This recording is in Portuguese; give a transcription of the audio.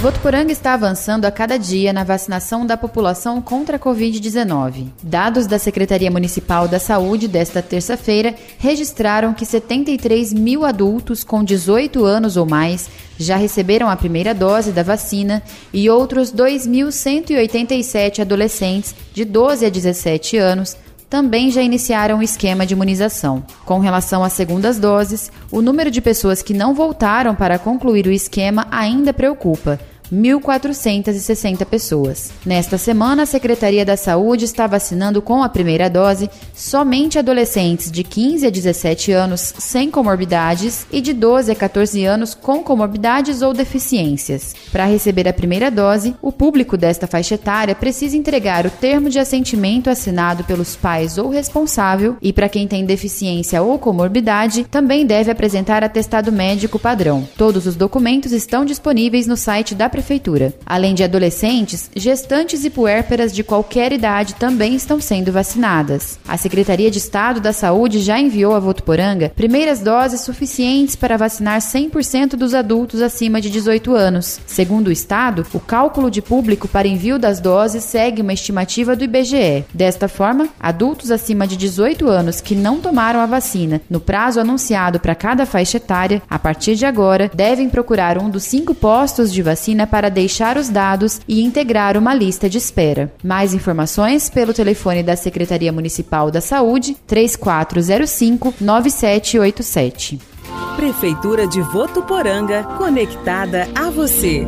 Votuporanga está avançando a cada dia na vacinação da população contra a Covid-19. Dados da Secretaria Municipal da Saúde desta terça-feira registraram que 73 mil adultos com 18 anos ou mais já receberam a primeira dose da vacina e outros 2.187 adolescentes de 12 a 17 anos também já iniciaram o esquema de imunização. Com relação às segundas doses, o número de pessoas que não voltaram para concluir o esquema ainda preocupa. 1.460 pessoas. Nesta semana, a Secretaria da Saúde está vacinando com a primeira dose somente adolescentes de 15 a 17 anos sem comorbidades e de 12 a 14 anos com comorbidades ou deficiências. Para receber a primeira dose, o público desta faixa etária precisa entregar o termo de assentimento assinado pelos pais ou responsável e para quem tem deficiência ou comorbidade, também deve apresentar atestado médico padrão. Todos os documentos estão disponíveis no site da Prefeitura. Além de adolescentes, gestantes e puérperas de qualquer idade também estão sendo vacinadas. A Secretaria de Estado da Saúde já enviou a Votuporanga primeiras doses suficientes para vacinar 100% dos adultos acima de 18 anos. Segundo o Estado, o cálculo de público para envio das doses segue uma estimativa do IBGE. Desta forma, adultos acima de 18 anos que não tomaram a vacina no prazo anunciado para cada faixa etária, a partir de agora, devem procurar um dos cinco postos de vacina para deixar os dados e integrar uma lista de espera. Mais informações pelo telefone da Secretaria Municipal da Saúde 3405 9787. Prefeitura de Votuporanga, conectada a você.